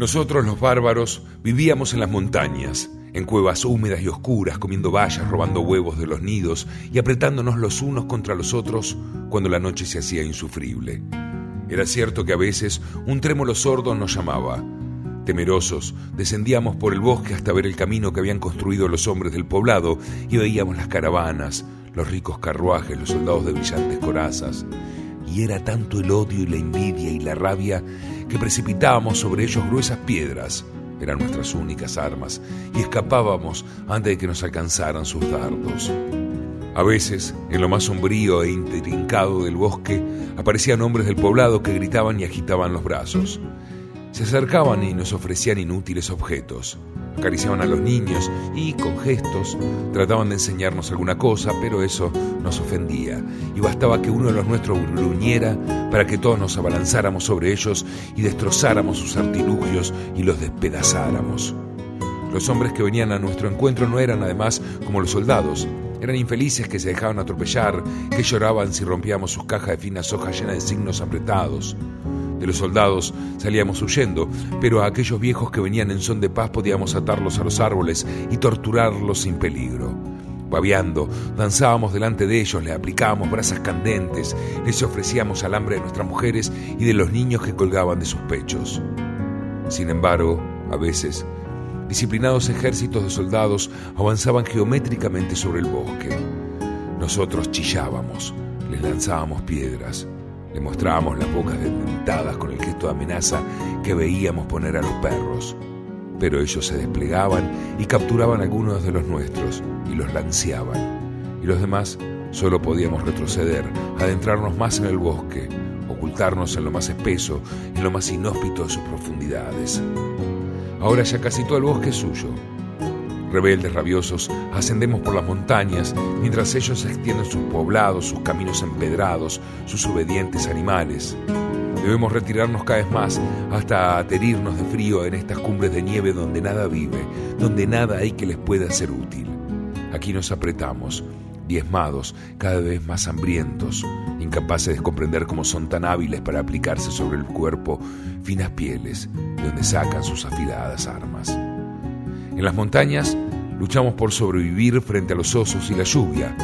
Nosotros los bárbaros vivíamos en las montañas, en cuevas húmedas y oscuras, comiendo bayas, robando huevos de los nidos y apretándonos los unos contra los otros cuando la noche se hacía insufrible. Era cierto que a veces un trémolo sordo nos llamaba. Temerosos, descendíamos por el bosque hasta ver el camino que habían construido los hombres del poblado y veíamos las caravanas, los ricos carruajes, los soldados de brillantes corazas. Y era tanto el odio y la envidia y la rabia que precipitábamos sobre ellos gruesas piedras eran nuestras únicas armas, y escapábamos antes de que nos alcanzaran sus dardos. A veces, en lo más sombrío e intrincado del bosque, aparecían hombres del poblado que gritaban y agitaban los brazos. Se acercaban y nos ofrecían inútiles objetos. Acariciaban a los niños y, con gestos, trataban de enseñarnos alguna cosa, pero eso nos ofendía, y bastaba que uno de los nuestros gruñera para que todos nos abalanzáramos sobre ellos y destrozáramos sus artilugios y los despedazáramos. Los hombres que venían a nuestro encuentro no eran además como los soldados, eran infelices que se dejaban atropellar, que lloraban si rompíamos sus cajas de finas hojas llenas de signos apretados. De los soldados salíamos huyendo, pero a aquellos viejos que venían en son de paz podíamos atarlos a los árboles y torturarlos sin peligro. Babeando, danzábamos delante de ellos, les aplicábamos brasas candentes, les ofrecíamos alambre de nuestras mujeres y de los niños que colgaban de sus pechos. Sin embargo, a veces, disciplinados ejércitos de soldados avanzaban geométricamente sobre el bosque. Nosotros chillábamos, les lanzábamos piedras, le mostrábamos las bocas desdentadas con el gesto de amenaza que veíamos poner a los perros. Pero ellos se desplegaban y capturaban algunos de los nuestros y los lanceaban. Y los demás solo podíamos retroceder, adentrarnos más en el bosque, ocultarnos en lo más espeso, en lo más inhóspito de sus profundidades. Ahora ya casi todo el bosque es suyo, Rebeldes rabiosos, ascendemos por las montañas, mientras ellos extienden sus poblados, sus caminos empedrados, sus obedientes animales. Debemos retirarnos cada vez más hasta aterirnos de frío en estas cumbres de nieve donde nada vive, donde nada hay que les pueda ser útil. Aquí nos apretamos, diezmados, cada vez más hambrientos, incapaces de comprender cómo son tan hábiles para aplicarse sobre el cuerpo finas pieles de donde sacan sus afiladas armas. En las montañas luchamos por sobrevivir frente a los osos y la lluvia.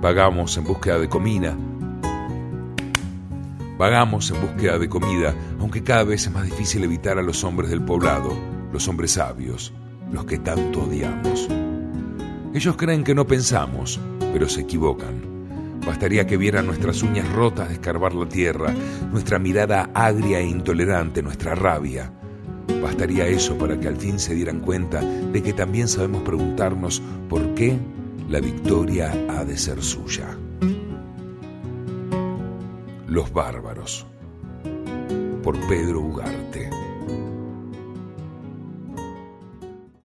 Vagamos en búsqueda de comida. Vagamos en búsqueda de comida, aunque cada vez es más difícil evitar a los hombres del poblado, los hombres sabios, los que tanto odiamos. Ellos creen que no pensamos, pero se equivocan. Bastaría que vieran nuestras uñas rotas de escarbar la tierra, nuestra mirada agria e intolerante, nuestra rabia. Bastaría eso para que al fin se dieran cuenta de que también sabemos preguntarnos por qué la victoria ha de ser suya. Los bárbaros. Por Pedro Ugarte.